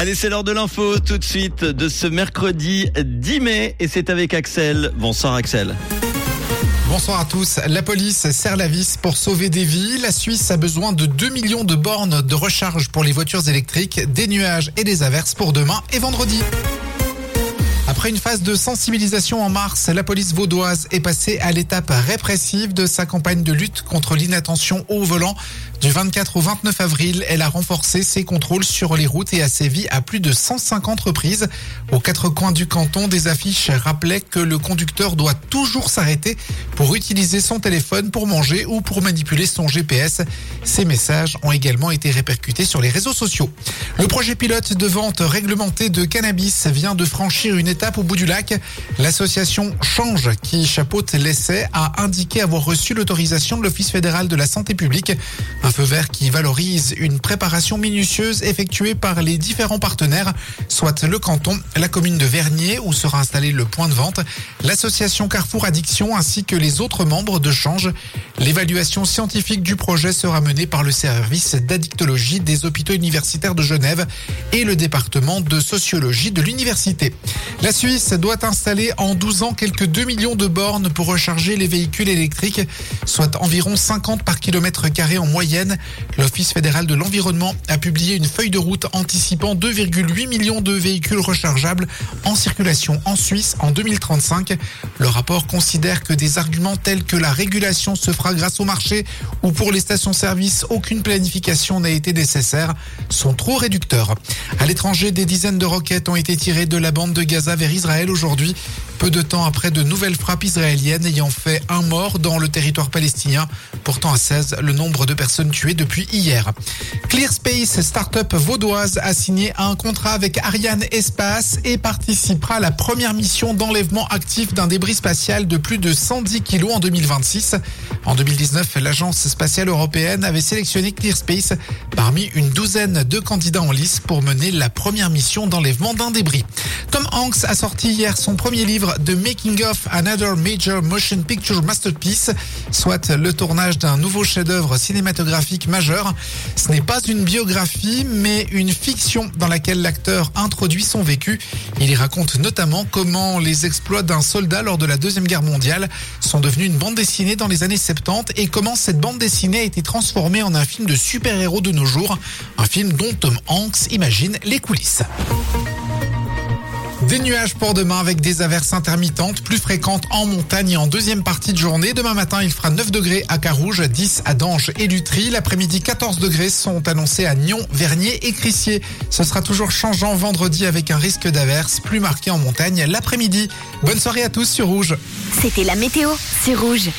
Allez, c'est l'heure de l'info tout de suite de ce mercredi 10 mai et c'est avec Axel. Bonsoir Axel. Bonsoir à tous. La police serre la vis pour sauver des vies. La Suisse a besoin de 2 millions de bornes de recharge pour les voitures électriques, des nuages et des averses pour demain et vendredi. Après une phase de sensibilisation en mars, la police vaudoise est passée à l'étape répressive de sa campagne de lutte contre l'inattention au volant. Du 24 au 29 avril, elle a renforcé ses contrôles sur les routes et a sévi à plus de 150 reprises. Aux quatre coins du canton, des affiches rappelaient que le conducteur doit toujours s'arrêter pour utiliser son téléphone pour manger ou pour manipuler son GPS. Ces messages ont également été répercutés sur les réseaux sociaux. Le projet pilote de vente réglementée de cannabis vient de franchir une étape au bout du lac. L'association Change, qui chapeaute l'essai, a indiqué avoir reçu l'autorisation de l'Office fédéral de la santé publique. Un feu vert qui valorise une préparation minutieuse effectuée par les différents partenaires, soit le canton, la commune de Vernier où sera installé le point de vente, l'association Carrefour Addiction ainsi que les autres membres de Change. L'évaluation scientifique du projet sera menée par le service d'addictologie des hôpitaux universitaires de Genève et le département de sociologie de l'université. Suisse doit installer en 12 ans quelques 2 millions de bornes pour recharger les véhicules électriques, soit environ 50 par kilomètre carré en moyenne. L'Office fédéral de l'environnement a publié une feuille de route anticipant 2,8 millions de véhicules rechargeables en circulation en Suisse en 2035. Le rapport considère que des arguments tels que la régulation se fera grâce au marché ou pour les stations-service, aucune planification n'a été nécessaire, sont trop réducteurs. À l'étranger, des dizaines de roquettes ont été tirées de la bande de Gaza vers Israël aujourd'hui, peu de temps après de nouvelles frappes israéliennes ayant fait un mort dans le territoire palestinien, portant à 16 le nombre de personnes tuées depuis hier. ClearSpace, start-up vaudoise, a signé un contrat avec Ariane Espace et participera à la première mission d'enlèvement actif d'un débris spatial de plus de 110 kilos en 2026. En 2019, l'agence spatiale européenne avait sélectionné ClearSpace parmi une douzaine de candidats en lice pour mener la première mission d'enlèvement d'un débris. Tom Hanks a sorti hier son premier livre The Making of Another Major Motion Picture Masterpiece, soit le tournage d'un nouveau chef-d'œuvre cinématographique majeur. Ce n'est pas une biographie, mais une fiction dans laquelle l'acteur introduit son vécu. Il y raconte notamment comment les exploits d'un soldat lors de la Deuxième Guerre mondiale sont devenus une bande dessinée dans les années 70 et comment cette bande dessinée a été transformée en un film de super-héros de nos jours, un film dont Tom Hanks imagine les coulisses. Des nuages pour demain avec des averses intermittentes plus fréquentes en montagne et en deuxième partie de journée. Demain matin, il fera 9 degrés à Carouge, 10 à Dange et Lutry. L'après-midi, 14 degrés sont annoncés à Nyon, Vernier et Crissier. Ce sera toujours changeant vendredi avec un risque d'averses plus marqué en montagne l'après-midi. Bonne soirée à tous sur Rouge. C'était la météo, c'est Rouge.